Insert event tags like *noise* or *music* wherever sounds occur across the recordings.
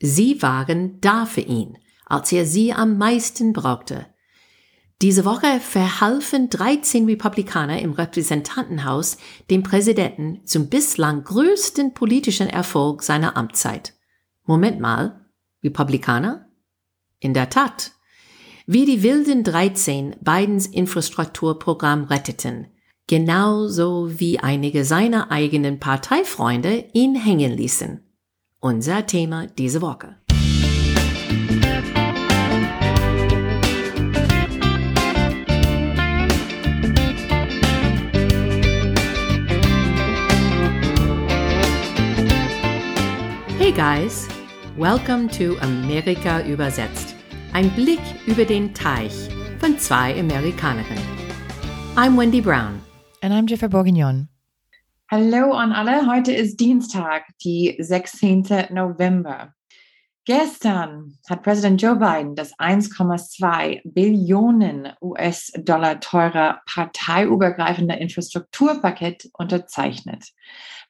Sie waren da für ihn, als er sie am meisten brauchte. Diese Woche verhalfen 13 Republikaner im Repräsentantenhaus dem Präsidenten zum bislang größten politischen Erfolg seiner Amtszeit. Moment mal, Republikaner? In der Tat. Wie die wilden 13 Bidens Infrastrukturprogramm retteten, genauso wie einige seiner eigenen Parteifreunde ihn hängen ließen. Unser Thema diese Woche. Hey guys, welcome to Amerika übersetzt. Ein Blick über den Teich von zwei Amerikanerinnen. I'm Wendy Brown. And I'm Jennifer Bourguignon. Hallo an alle. Heute ist Dienstag, die 16. November. Gestern hat Präsident Joe Biden das 1,2 Billionen US-Dollar teure parteiübergreifende Infrastrukturpaket unterzeichnet.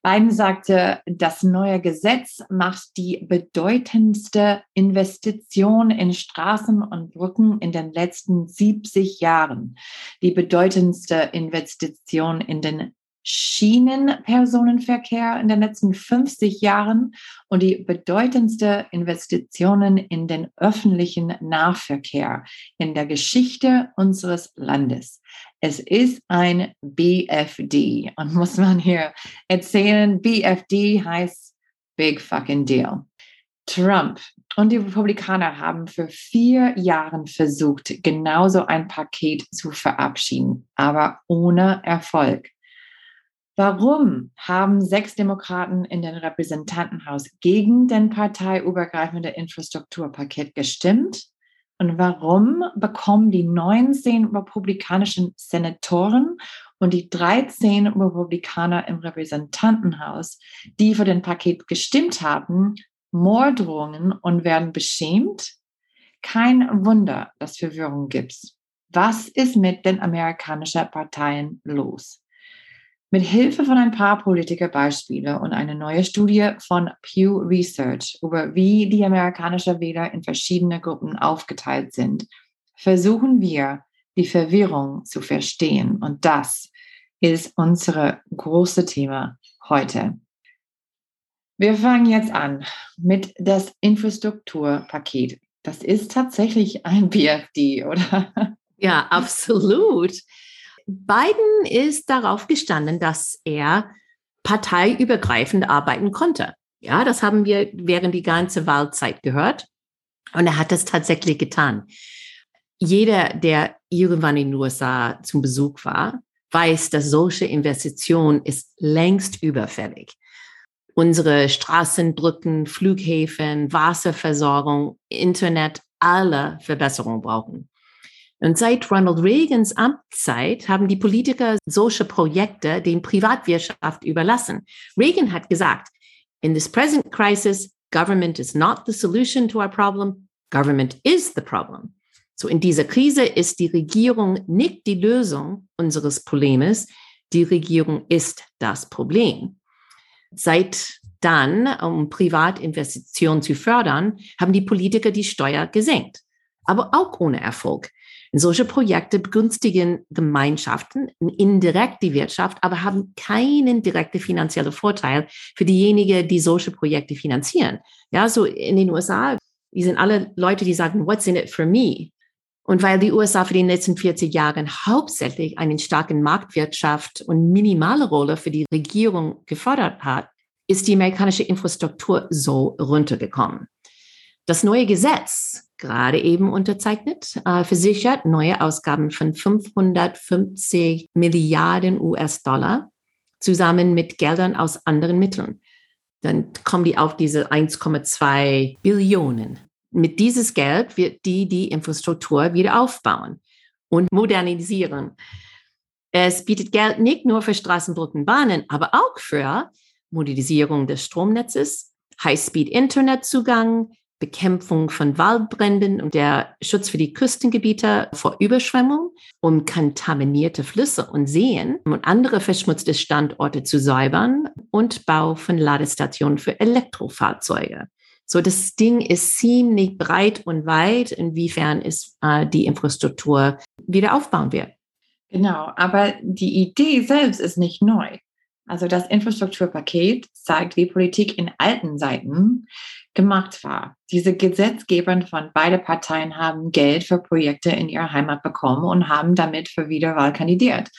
Biden sagte, das neue Gesetz macht die bedeutendste Investition in Straßen und Brücken in den letzten 70 Jahren, die bedeutendste Investition in den Schienenpersonenverkehr in den letzten 50 Jahren und die bedeutendste Investitionen in den öffentlichen Nahverkehr in der Geschichte unseres Landes. Es ist ein BFD und muss man hier erzählen, BFD heißt Big Fucking Deal. Trump und die Republikaner haben für vier Jahre versucht, genauso ein Paket zu verabschieden, aber ohne Erfolg. Warum haben sechs Demokraten in den Repräsentantenhaus gegen den parteiübergreifende Infrastrukturpaket gestimmt? Und warum bekommen die 19 republikanischen Senatoren und die 13 Republikaner im Repräsentantenhaus, die für den Paket gestimmt haben, Morddrohungen und werden beschämt? Kein Wunder, dass Verwirrung gibt. Was ist mit den amerikanischen Parteien los? Mit Hilfe von ein paar Politikerbeispiele und eine neue Studie von Pew Research über wie die amerikanischen Wähler in verschiedene Gruppen aufgeteilt sind, versuchen wir, die Verwirrung zu verstehen. Und das ist unser großes Thema heute. Wir fangen jetzt an mit das Infrastrukturpaket. Das ist tatsächlich ein BFD, oder? Ja, absolut. Biden ist darauf gestanden, dass er parteiübergreifend arbeiten konnte. Ja, das haben wir während die ganze Wahlzeit gehört. Und er hat das tatsächlich getan. Jeder, der irgendwann in den USA zum Besuch war, weiß, dass solche Investition ist längst überfällig. Unsere Straßen, Brücken, Flughäfen, Wasserversorgung, Internet, alle Verbesserungen brauchen. Und seit Ronald Reagans Amtszeit haben die Politiker solche Projekte den Privatwirtschaft überlassen. Reagan hat gesagt, in this present crisis, government is not the solution to our problem, government is the problem. So in dieser Krise ist die Regierung nicht die Lösung unseres Problems, die Regierung ist das Problem. Seit dann, um Privatinvestitionen zu fördern, haben die Politiker die Steuer gesenkt, aber auch ohne Erfolg. Solche Projekte begünstigen Gemeinschaften indirekt die Wirtschaft, aber haben keinen direkten finanziellen Vorteil für diejenigen, die solche Projekte finanzieren. Ja, so in den USA, die sind alle Leute, die sagen, what's in it for me? Und weil die USA für die letzten 40 Jahre hauptsächlich einen starken Marktwirtschaft und minimale Rolle für die Regierung gefordert hat, ist die amerikanische Infrastruktur so runtergekommen. Das neue Gesetz gerade eben unterzeichnet, äh, versichert neue Ausgaben von 550 Milliarden US-Dollar zusammen mit Geldern aus anderen Mitteln. Dann kommen die auf diese 1,2 Billionen. Mit dieses Geld wird die die Infrastruktur wieder aufbauen und modernisieren. Es bietet Geld nicht nur für Straßenbrücken, Bahnen, aber auch für Modernisierung des Stromnetzes, High-Speed-Internetzugang, Bekämpfung von Waldbränden und der Schutz für die Küstengebiete vor Überschwemmung, um kontaminierte Flüsse und Seen und andere verschmutzte Standorte zu säubern und Bau von Ladestationen für Elektrofahrzeuge. So, das Ding ist ziemlich breit und weit, inwiefern es äh, die Infrastruktur wieder aufbauen wird. Genau, aber die Idee selbst ist nicht neu. Also das Infrastrukturpaket zeigt, wie Politik in alten Zeiten gemacht war. Diese Gesetzgeber von beide Parteien haben Geld für Projekte in ihrer Heimat bekommen und haben damit für Wiederwahl kandidiert.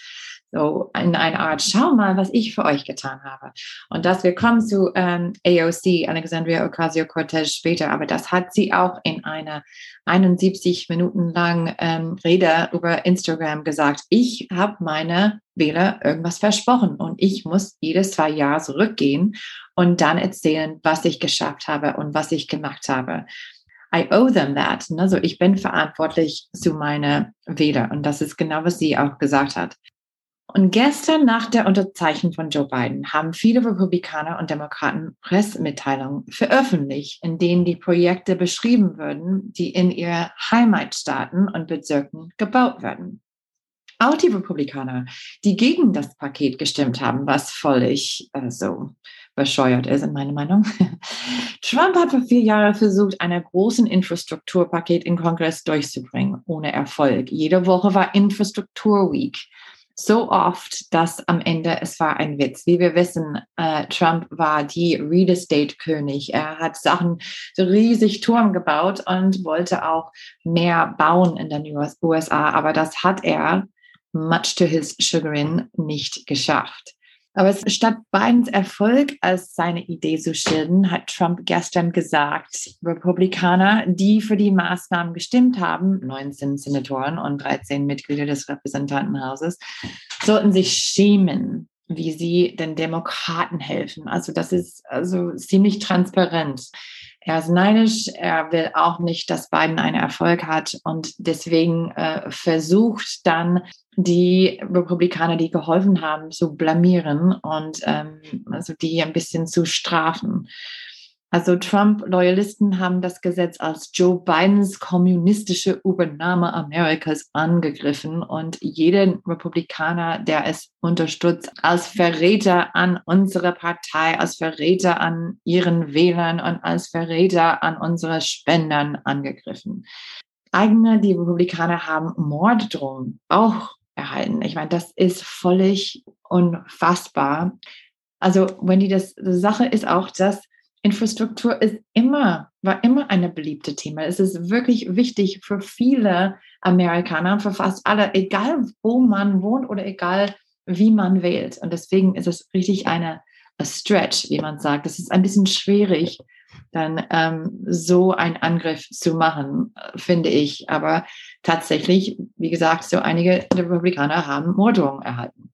So in einer Art, schau mal, was ich für euch getan habe. Und das, wir kommen zu ähm, AOC, Alexandria Ocasio-Cortez später, aber das hat sie auch in einer 71 Minuten lang ähm, Rede über Instagram gesagt. Ich habe meine Wähler irgendwas versprochen und ich muss jedes zwei Jahre zurückgehen und dann erzählen, was ich geschafft habe und was ich gemacht habe. I owe them that. Also ich bin verantwortlich zu meinen Wählern und das ist genau, was sie auch gesagt hat. Und gestern nach der Unterzeichnung von Joe Biden haben viele Republikaner und Demokraten Pressemitteilungen veröffentlicht, in denen die Projekte beschrieben würden, die in ihre Heimatstaaten und Bezirken gebaut werden. Auch die Republikaner, die gegen das Paket gestimmt haben, was völlig äh, so bescheuert ist, in meiner Meinung. *laughs* Trump hat vor vier Jahren versucht, einen großen Infrastrukturpaket im Kongress durchzubringen, ohne Erfolg. Jede Woche war Infrastruktur Week so oft, dass am Ende es war ein Witz. Wie wir wissen, äh, Trump war die Real Estate König. Er hat Sachen so riesig Turm gebaut und wollte auch mehr bauen in den USA, aber das hat er much to his chagrin nicht geschafft. Aber statt Bidens Erfolg als seine Idee zu schildern, hat Trump gestern gesagt, Republikaner, die für die Maßnahmen gestimmt haben, 19 Senatoren und 13 Mitglieder des Repräsentantenhauses, sollten sich schämen, wie sie den Demokraten helfen. Also das ist also ziemlich transparent. Er ist neidisch, er will auch nicht, dass Biden einen Erfolg hat und deswegen äh, versucht dann die Republikaner, die geholfen haben, zu blamieren und ähm, also die ein bisschen zu strafen. Also Trump-Loyalisten haben das Gesetz als Joe Bidens kommunistische Übernahme Amerikas angegriffen und jeden Republikaner, der es unterstützt, als Verräter an unsere Partei, als Verräter an ihren Wählern und als Verräter an unsere Spendern angegriffen. Eigene, die Republikaner haben Morddrohungen auch erhalten. Ich meine, das ist völlig unfassbar. Also, wenn die das, die Sache ist auch, dass Infrastruktur ist immer, war immer eine beliebte Thema. Es ist wirklich wichtig für viele Amerikaner, für fast alle, egal wo man wohnt oder egal wie man wählt. Und deswegen ist es richtig eine Stretch, wie man sagt. Es ist ein bisschen schwierig, dann ähm, so einen Angriff zu machen, finde ich. Aber tatsächlich, wie gesagt, so einige Republikaner haben Morddrohungen erhalten.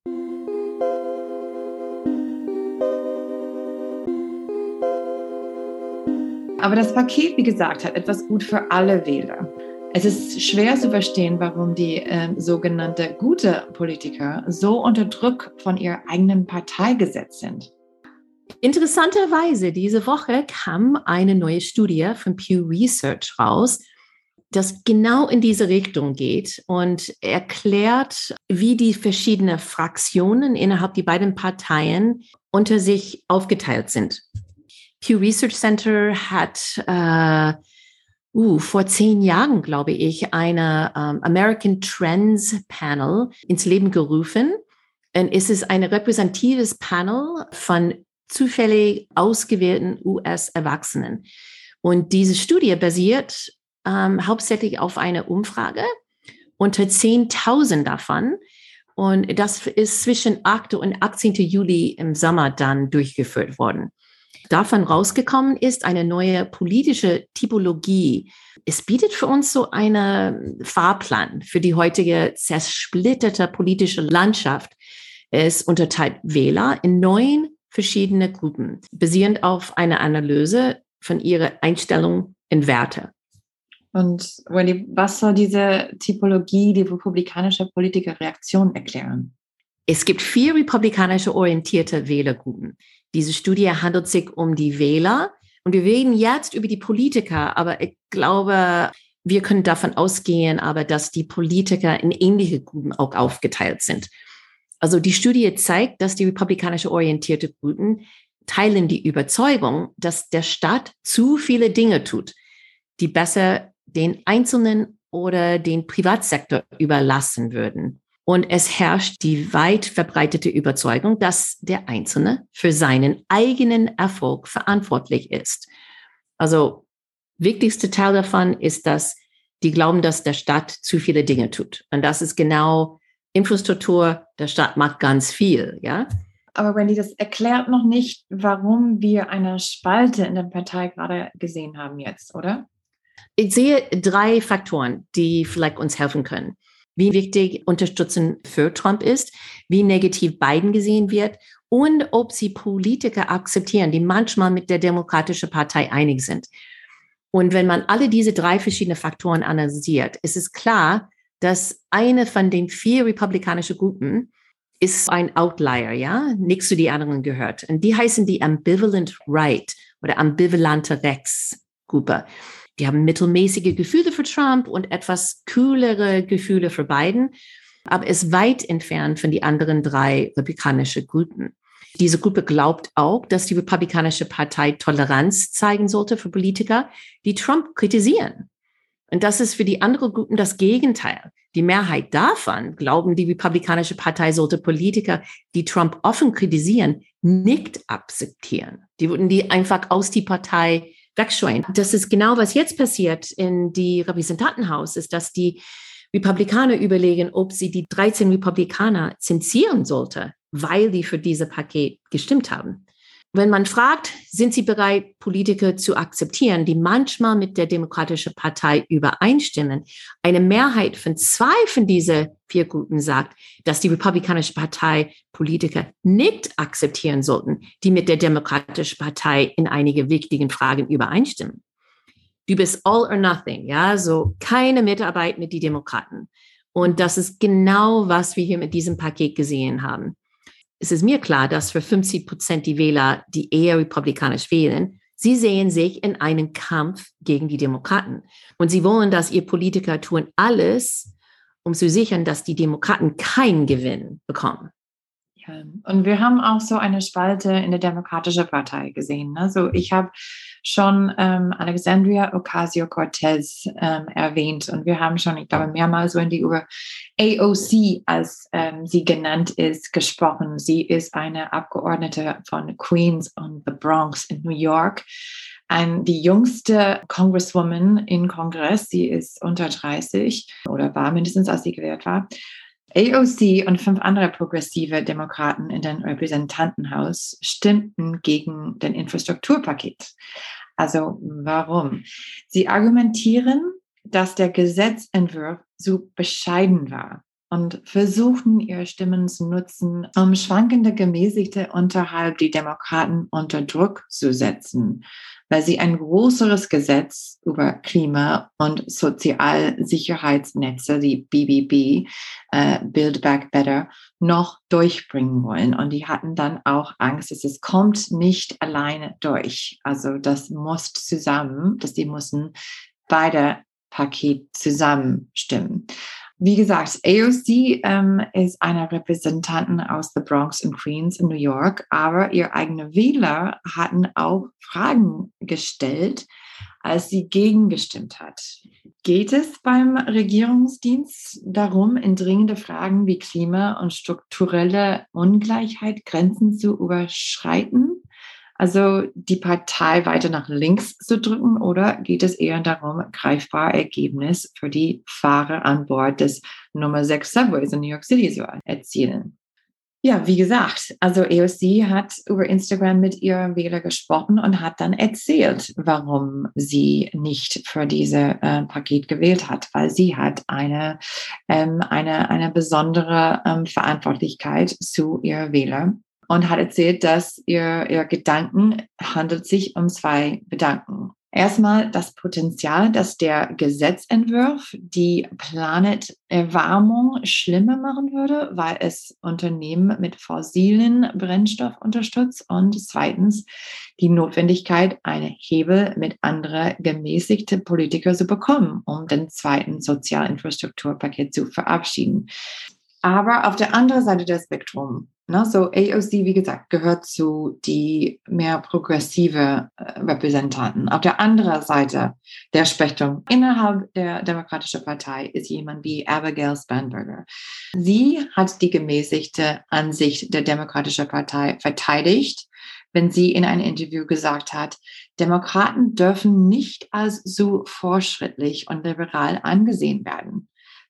Aber das Paket, wie gesagt, hat etwas gut für alle Wähler. Es ist schwer zu verstehen, warum die äh, sogenannte gute Politiker so unter Druck von ihrer eigenen Partei gesetzt sind. Interessanterweise, diese Woche kam eine neue Studie von Pew Research raus, das genau in diese Richtung geht und erklärt, wie die verschiedenen Fraktionen innerhalb die beiden Parteien unter sich aufgeteilt sind. Pew Research Center hat äh, uh, vor zehn Jahren, glaube ich, eine um, ähm, American Trends Panel ins Leben gerufen. Und es ist ein repräsentatives Panel von zufällig ausgewählten US-Erwachsenen. Und diese Studie basiert ähm, hauptsächlich auf einer Umfrage unter 10.000 davon. Und das ist zwischen 8. und 18. Juli im Sommer dann durchgeführt worden davon rausgekommen ist, eine neue politische Typologie. Es bietet für uns so einen Fahrplan für die heutige zersplitterte politische Landschaft. Es unterteilt Wähler in neun verschiedene Gruppen, basierend auf einer Analyse von ihrer Einstellung in Werte. Und Wendy, was soll diese Typologie, die republikanische Politikerreaktion erklären? Es gibt vier republikanische orientierte Wählergruppen. Diese Studie handelt sich um die Wähler. Und wir reden jetzt über die Politiker, aber ich glaube, wir können davon ausgehen, aber dass die Politiker in ähnliche Gruppen auch aufgeteilt sind. Also die Studie zeigt, dass die republikanische orientierte Gruppen teilen die Überzeugung, dass der Staat zu viele Dinge tut, die besser den Einzelnen oder den Privatsektor überlassen würden. Und es herrscht die weit verbreitete Überzeugung, dass der Einzelne für seinen eigenen Erfolg verantwortlich ist. Also wichtigste Teil davon ist, dass die glauben, dass der Staat zu viele Dinge tut. Und das ist genau Infrastruktur. Der Staat macht ganz viel, ja. Aber Wendy, das erklärt noch nicht, warum wir eine Spalte in der Partei gerade gesehen haben jetzt, oder? Ich sehe drei Faktoren, die vielleicht uns helfen können wie wichtig Unterstützung für Trump ist, wie negativ Biden gesehen wird und ob sie Politiker akzeptieren, die manchmal mit der Demokratischen Partei einig sind. Und wenn man alle diese drei verschiedenen Faktoren analysiert, ist es klar, dass eine von den vier republikanischen Gruppen ist ein Outlier, ja, nichts zu den anderen gehört. Und die heißen die Ambivalent Right oder ambivalente Rechtsgruppe. Die haben mittelmäßige Gefühle für Trump und etwas kühlere Gefühle für Biden, aber ist weit entfernt von den anderen drei republikanischen Gruppen. Diese Gruppe glaubt auch, dass die Republikanische Partei Toleranz zeigen sollte für Politiker, die Trump kritisieren. Und das ist für die anderen Gruppen das Gegenteil. Die Mehrheit davon glauben, die Republikanische Partei sollte Politiker, die Trump offen kritisieren, nicht akzeptieren. Die würden die einfach aus die Partei wegscheuen. Das ist genau, was jetzt passiert in die Repräsentantenhaus, ist, dass die Republikaner überlegen, ob sie die 13 Republikaner zensieren sollte, weil die für dieses Paket gestimmt haben. Wenn man fragt, sind sie bereit, Politiker zu akzeptieren, die manchmal mit der Demokratischen Partei übereinstimmen, eine Mehrheit von zwei von diesen vier Gruppen sagt, dass die Republikanische Partei Politiker nicht akzeptieren sollten, die mit der Demokratischen Partei in einige wichtigen Fragen übereinstimmen. Du bist all or nothing, ja, so keine Mitarbeit mit den Demokraten. Und das ist genau, was wir hier mit diesem Paket gesehen haben es ist mir klar, dass für 50 Prozent die Wähler, die eher republikanisch wählen, sie sehen sich in einem Kampf gegen die Demokraten. Und sie wollen, dass ihr Politiker tun alles, um zu sichern, dass die Demokraten keinen Gewinn bekommen. Ja, und wir haben auch so eine Spalte in der Demokratischen Partei gesehen. Also ich habe schon ähm, Alexandria Ocasio-Cortez ähm, erwähnt und wir haben schon, ich glaube, mehrmals in die über AOC, als ähm, sie genannt ist, gesprochen. Sie ist eine Abgeordnete von Queens und the Bronx in New York. Ein, die jüngste Congresswoman im Kongress, sie ist unter 30 oder war mindestens, als sie gewählt war. AOC und fünf andere progressive Demokraten in den Repräsentantenhaus stimmten gegen den Infrastrukturpaket. Also warum? Sie argumentieren, dass der Gesetzentwurf so bescheiden war und versuchten, ihre Stimmen zu nutzen, um schwankende Gemäßigte unterhalb die Demokraten unter Druck zu setzen, weil sie ein größeres Gesetz über Klima- und Sozialsicherheitsnetze, die BBB, äh, Build Back Better, noch durchbringen wollen. Und die hatten dann auch Angst, dass es kommt nicht alleine durch. Also das muss zusammen, dass die müssen beide Paket zusammenstimmen. Wie gesagt, AOC ähm, ist eine Repräsentantin aus the Bronx und Queens in New York, aber ihr eigene Wähler hatten auch Fragen gestellt, als sie gegengestimmt hat. Geht es beim Regierungsdienst darum, in dringende Fragen wie Klima und strukturelle Ungleichheit Grenzen zu überschreiten? Also die Partei weiter nach links zu drücken oder geht es eher darum, greifbar Ergebnis für die Fahrer an Bord des Nummer 6 Subways in New York City zu erzielen? Ja, wie gesagt, also EOC hat über Instagram mit ihrem Wähler gesprochen und hat dann erzählt, warum sie nicht für dieses äh, Paket gewählt hat, weil sie hat eine, ähm, eine, eine besondere ähm, Verantwortlichkeit zu ihrer Wähler und hat erzählt, dass ihr, ihr Gedanken handelt sich um zwei Gedanken. Erstmal das Potenzial, dass der Gesetzentwurf die Planeterwärmung schlimmer machen würde, weil es Unternehmen mit fossilen Brennstoff unterstützt und zweitens die Notwendigkeit, eine Hebel mit anderen gemäßigte Politiker zu bekommen, um den zweiten Sozialinfrastrukturpaket zu verabschieden. Aber auf der anderen Seite des Spektrum Ne? So AOC, wie gesagt, gehört zu die mehr progressive äh, Repräsentanten. Auf der anderen Seite der Spektrum innerhalb der Demokratischen Partei ist jemand wie Abigail Spanberger. Sie hat die gemäßigte Ansicht der Demokratischen Partei verteidigt, wenn sie in einem Interview gesagt hat, Demokraten dürfen nicht als so fortschrittlich und liberal angesehen werden.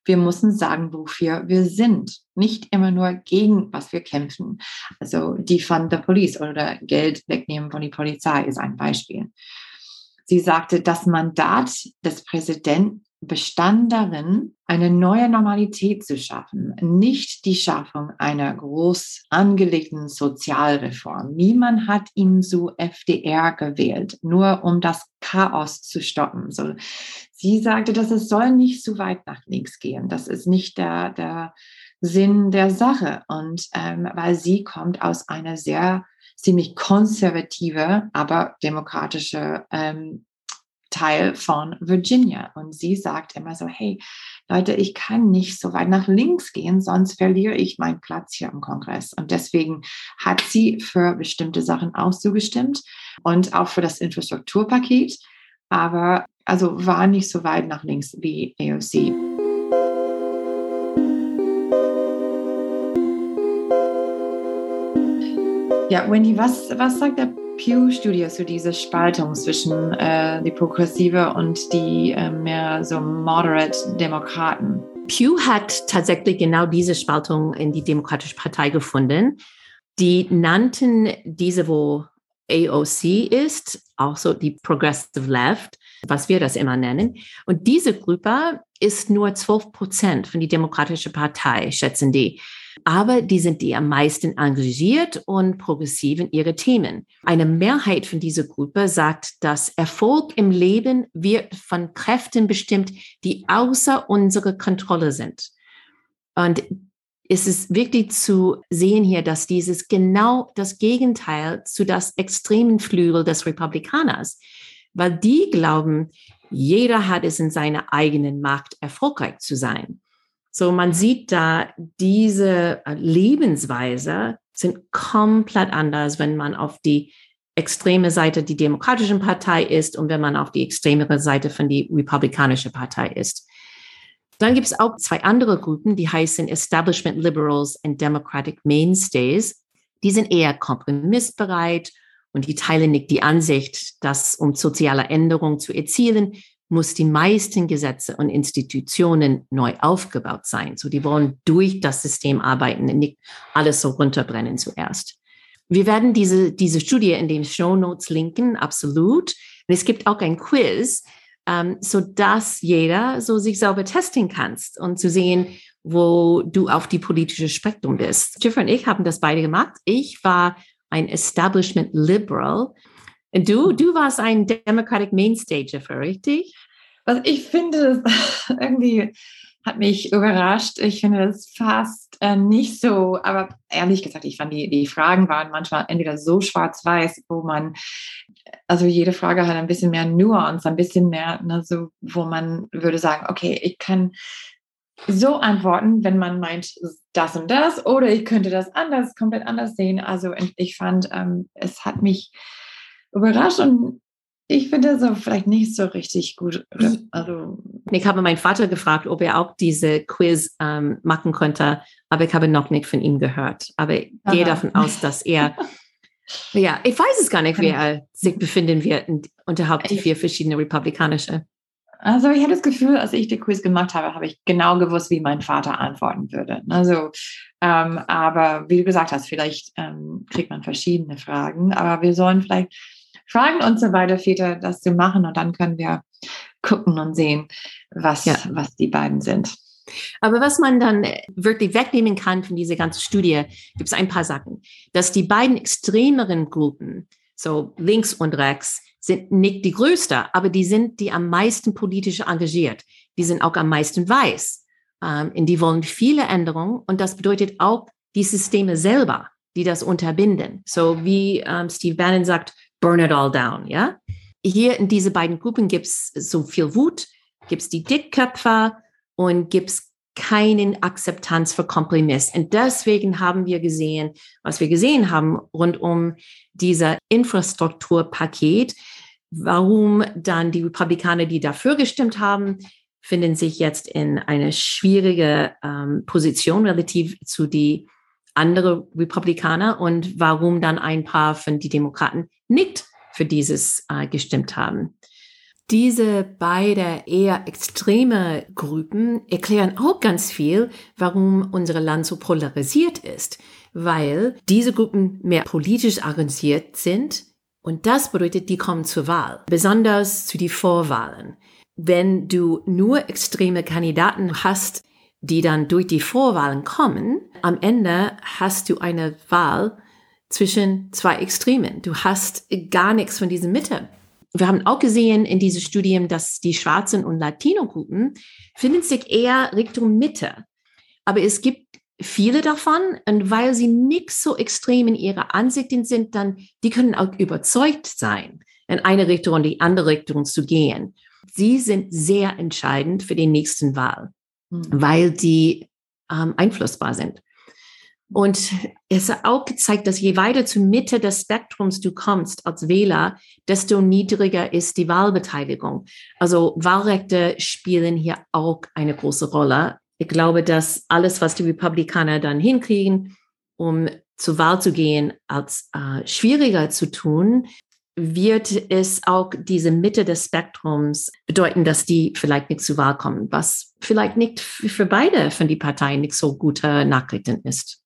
Wir müssen sagen, wofür wir sind, nicht immer nur gegen was wir kämpfen. Also die von der Police oder Geld wegnehmen von der Polizei ist ein Beispiel. Sie sagte, das Mandat des Präsidenten bestand darin, eine neue Normalität zu schaffen, nicht die Schaffung einer groß angelegten Sozialreform. Niemand hat ihn zu FDR gewählt, nur um das Chaos zu stoppen. So, sie sagte, dass es soll nicht zu weit nach links gehen. Das ist nicht der, der Sinn der Sache. Und ähm, weil sie kommt aus einer sehr ziemlich konservative, aber demokratische ähm, Teil von Virginia. Und sie sagt immer so, hey Leute, ich kann nicht so weit nach links gehen, sonst verliere ich meinen Platz hier im Kongress. Und deswegen hat sie für bestimmte Sachen auch zugestimmt und auch für das Infrastrukturpaket, aber also war nicht so weit nach links wie AOC. Ja, Wendy, was, was sagt der Pew-Studie zu dieser Spaltung zwischen äh, die Progressive und die äh, mehr so moderate Demokraten. Pew hat tatsächlich genau diese Spaltung in die Demokratische Partei gefunden. Die nannten diese, wo AOC ist, auch so die Progressive Left, was wir das immer nennen. Und diese Gruppe ist nur 12 Prozent von der Demokratischen Partei, schätzen die aber die sind die am meisten engagiert und progressiv in ihre Themen. Eine Mehrheit von dieser Gruppe sagt, dass Erfolg im Leben wird von Kräften bestimmt, die außer unserer Kontrolle sind. Und es ist wirklich zu sehen hier, dass dieses genau das Gegenteil zu das extremen Flügel des Republikaners, weil die glauben, jeder hat es in seiner eigenen Macht, erfolgreich zu sein. So, man sieht da, diese äh, Lebensweise sind komplett anders, wenn man auf die extreme Seite die Demokratische Partei ist und wenn man auf die extremere Seite von die Republikanische Partei ist. Dann gibt es auch zwei andere Gruppen, die heißen Establishment Liberals and Democratic Mainstays. Die sind eher kompromissbereit und die teilen nicht die Ansicht, dass um soziale Änderungen zu erzielen, muss die meisten Gesetze und Institutionen neu aufgebaut sein. So, die wollen durch das System arbeiten und nicht alles so runterbrennen zuerst. Wir werden diese, diese Studie in den Show Notes linken, absolut. Und es gibt auch ein Quiz, ähm, so dass jeder so sich selber testen kannst und zu sehen, wo du auf die politische Spektrum bist. Jennifer und ich haben das beide gemacht. Ich war ein Establishment Liberal Du, du warst ein Democratic Mainstager, richtig? Was ich finde, *laughs* irgendwie hat mich überrascht. Ich finde das fast äh, nicht so, aber ehrlich gesagt, ich fand die, die Fragen waren manchmal entweder so schwarz-weiß, wo man, also jede Frage hat ein bisschen mehr Nuance, ein bisschen mehr, ne, so, wo man würde sagen, okay, ich kann so antworten, wenn man meint das und das, oder ich könnte das anders, komplett anders sehen. Also ich fand, ähm, es hat mich überrascht und ich finde so vielleicht nicht so richtig gut. Also ich habe meinen Vater gefragt, ob er auch diese Quiz ähm, machen könnte, aber ich habe noch nicht von ihm gehört. Aber ich Aha. gehe davon aus, dass er, *laughs* ja, ich weiß es gar nicht, wie er sich befinden wird unterhalb die vier verschiedenen republikanische. Also ich habe das Gefühl, als ich die Quiz gemacht habe, habe ich genau gewusst, wie mein Vater antworten würde. Also, ähm, aber wie du gesagt hast, vielleicht ähm, kriegt man verschiedene Fragen, aber wir sollen vielleicht fragen und so weiter, Väter, das zu machen. Und dann können wir gucken und sehen, was, ja. was die beiden sind. Aber was man dann wirklich wegnehmen kann von dieser ganzen Studie, gibt es ein paar Sachen. Dass die beiden extremeren Gruppen, so links und rechts, sind nicht die größte, aber die sind die am meisten politisch engagiert. Die sind auch am meisten weiß. Ähm, und die wollen viele Änderungen. Und das bedeutet auch die Systeme selber, die das unterbinden. So wie ähm, Steve Bannon sagt, burn it all down, ja. Hier in diese beiden Gruppen gibt es so viel Wut, gibt es die Dickköpfer und gibt es keine Akzeptanz für Kompromiss. Und deswegen haben wir gesehen, was wir gesehen haben rund um dieser Infrastrukturpaket, warum dann die Republikaner, die dafür gestimmt haben, finden sich jetzt in eine schwierige ähm, Position relativ zu die andere Republikaner und warum dann ein paar von die Demokraten nicht für dieses äh, gestimmt haben. Diese beide eher extreme Gruppen erklären auch ganz viel, warum unser Land so polarisiert ist, weil diese Gruppen mehr politisch arrangiert sind und das bedeutet, die kommen zur Wahl, besonders zu den Vorwahlen. Wenn du nur extreme Kandidaten hast, die dann durch die Vorwahlen kommen, am Ende hast du eine Wahl zwischen zwei Extremen. Du hast gar nichts von dieser Mitte. Wir haben auch gesehen in diesem Studium, dass die schwarzen und Latino-Gruppen finden sich eher Richtung Mitte. Aber es gibt viele davon und weil sie nicht so extrem in ihrer Ansichten sind, dann die können auch überzeugt sein, in eine Richtung und die andere Richtung zu gehen. Sie sind sehr entscheidend für den nächsten Wahl, mhm. weil die ähm, einflussbar sind. Und es hat auch gezeigt, dass je weiter zur Mitte des Spektrums du kommst als Wähler, desto niedriger ist die Wahlbeteiligung. Also Wahlrechte spielen hier auch eine große Rolle. Ich glaube, dass alles, was die Republikaner dann hinkriegen, um zur Wahl zu gehen, als äh, schwieriger zu tun, wird es auch diese Mitte des Spektrums bedeuten, dass die vielleicht nicht zur Wahl kommen, was vielleicht nicht für beide von den Parteien nicht so gute Nachrichten ist.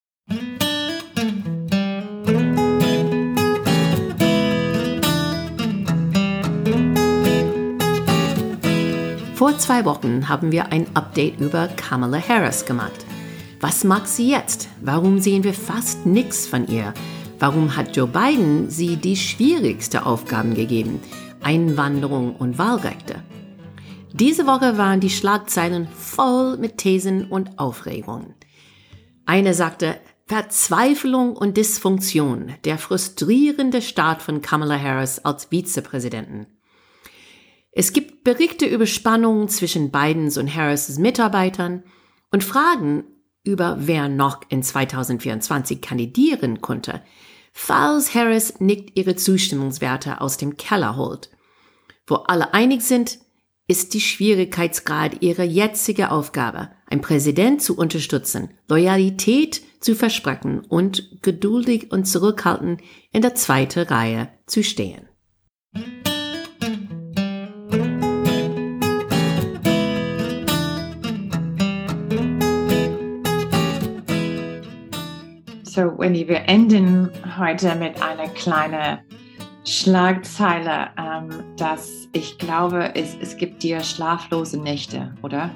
Vor zwei Wochen haben wir ein Update über Kamala Harris gemacht. Was mag sie jetzt? Warum sehen wir fast nichts von ihr? Warum hat Joe Biden sie die schwierigste Aufgaben gegeben? Einwanderung und Wahlrechte. Diese Woche waren die Schlagzeilen voll mit Thesen und Aufregungen. Eine sagte, Verzweiflung und Dysfunktion, der frustrierende Start von Kamala Harris als Vizepräsidenten. Es gibt Berichte über Spannungen zwischen Bidens und Harris' Mitarbeitern und Fragen über wer noch in 2024 kandidieren konnte, falls Harris nicht ihre Zustimmungswerte aus dem Keller holt. Wo alle einig sind, ist die Schwierigkeitsgrad ihrer jetzige Aufgabe, ein Präsident zu unterstützen, Loyalität zu versprechen und geduldig und zurückhaltend in der zweiten Reihe zu stehen. So, Wendy, wir enden heute mit einer kleinen Schlagzeile, ähm, dass ich glaube, es, es gibt dir schlaflose Nächte, oder?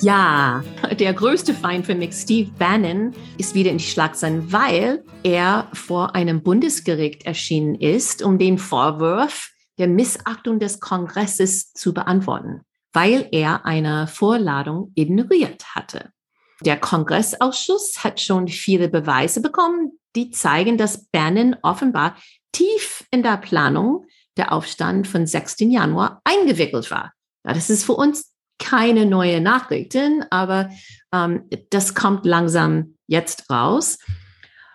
Ja, der größte Feind für mich, Steve Bannon, ist wieder in die Schlagzeilen, weil er vor einem Bundesgericht erschienen ist, um den Vorwurf der Missachtung des Kongresses zu beantworten, weil er eine Vorladung ignoriert hatte. Der Kongressausschuss hat schon viele Beweise bekommen, die zeigen, dass Bannon offenbar tief in der Planung der Aufstand von 6. Januar eingewickelt war. Ja, das ist für uns keine neue Nachrichten, aber ähm, das kommt langsam jetzt raus.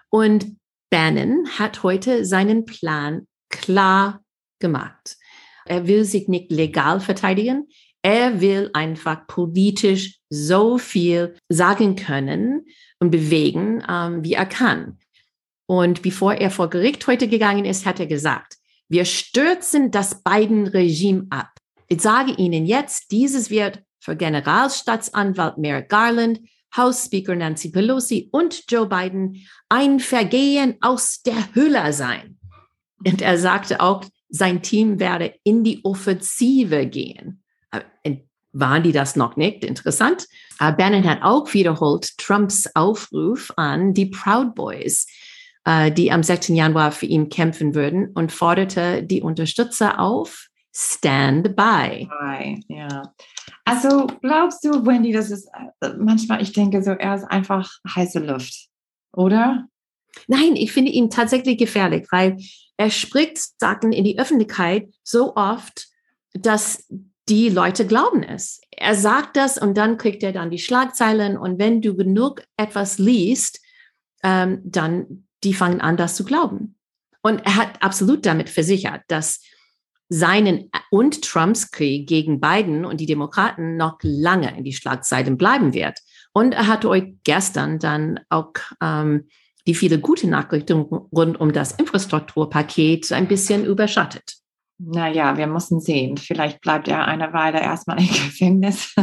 Und Bannon hat heute seinen Plan klar gemacht. Er will sich nicht legal verteidigen. Er will einfach politisch so viel sagen können und bewegen, ähm, wie er kann. Und bevor er vor Gericht heute gegangen ist, hat er gesagt, wir stürzen das beiden Regime ab. Ich sage Ihnen jetzt, dieses wird für Generalstaatsanwalt Merrick Garland, House Speaker Nancy Pelosi und Joe Biden ein Vergehen aus der Hülle sein. Und er sagte auch, sein Team werde in die Offensive gehen. Und waren die das noch nicht? Interessant. Bannon hat auch wiederholt Trumps Aufruf an die Proud Boys, äh, die am 6. Januar für ihn kämpfen würden und forderte die Unterstützer auf, stand by. Ja. Also glaubst du, Wendy, das ist äh, manchmal, ich denke so, er ist einfach heiße Luft, oder? Nein, ich finde ihn tatsächlich gefährlich, weil er spricht Sachen in die Öffentlichkeit so oft, dass die Leute glauben es. Er sagt das und dann kriegt er dann die Schlagzeilen. Und wenn du genug etwas liest, ähm, dann die fangen an, das zu glauben. Und er hat absolut damit versichert, dass seinen und Trumps Krieg gegen Biden und die Demokraten noch lange in die Schlagzeilen bleiben wird. Und er hat euch gestern dann auch ähm, die viele gute Nachrichten rund um das Infrastrukturpaket ein bisschen überschattet. Naja, wir müssen sehen. Vielleicht bleibt er eine Weile erstmal im *laughs* Gefängnis.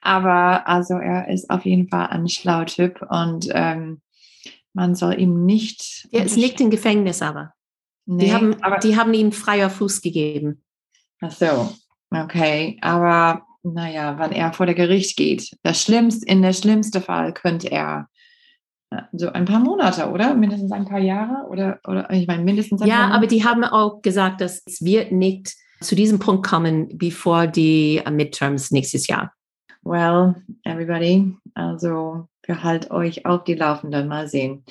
Aber also er ist auf jeden Fall ein schlauer Typ und ähm, man soll ihm nicht. Er ist nicht im Gefängnis, aber. Nee, die, haben, aber, die haben ihm freier Fuß gegeben. Ach so, okay. Aber naja, wenn er vor der Gericht geht, das Schlimmste, in der schlimmsten Fall könnte er so ein paar Monate, oder? Mindestens ein paar Jahre? Oder, oder ich meine, mindestens ein Ja, paar aber die haben auch gesagt, dass es wird nicht zu diesem Punkt kommen, bevor die Midterms nächstes Jahr. Well, everybody, also behalt euch auf die Laufenden. Mal sehen.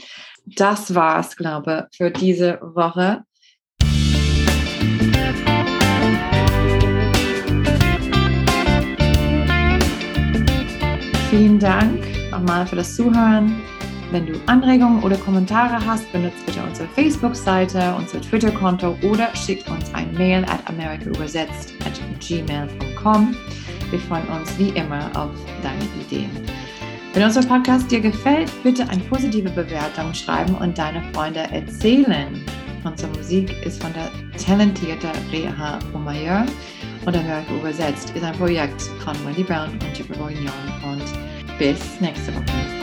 Das war's, glaube ich, für diese Woche. Vielen Dank nochmal für das Zuhören. Wenn du Anregungen oder Kommentare hast, benutzt bitte unsere Facebook-Seite, unser Twitter-Konto oder schickt uns ein Mail at americaübersetzt at gmail.com. Wir freuen uns wie immer auf deine Ideen. Wenn unser Podcast dir gefällt, bitte eine positive Bewertung schreiben und deine Freunde erzählen. Unsere Musik ist von der talentierten Reha Omayer und Amerika übersetzt ist ein Projekt von Wendy Brown und Jeffrey Bourguignon und bis nächste Woche.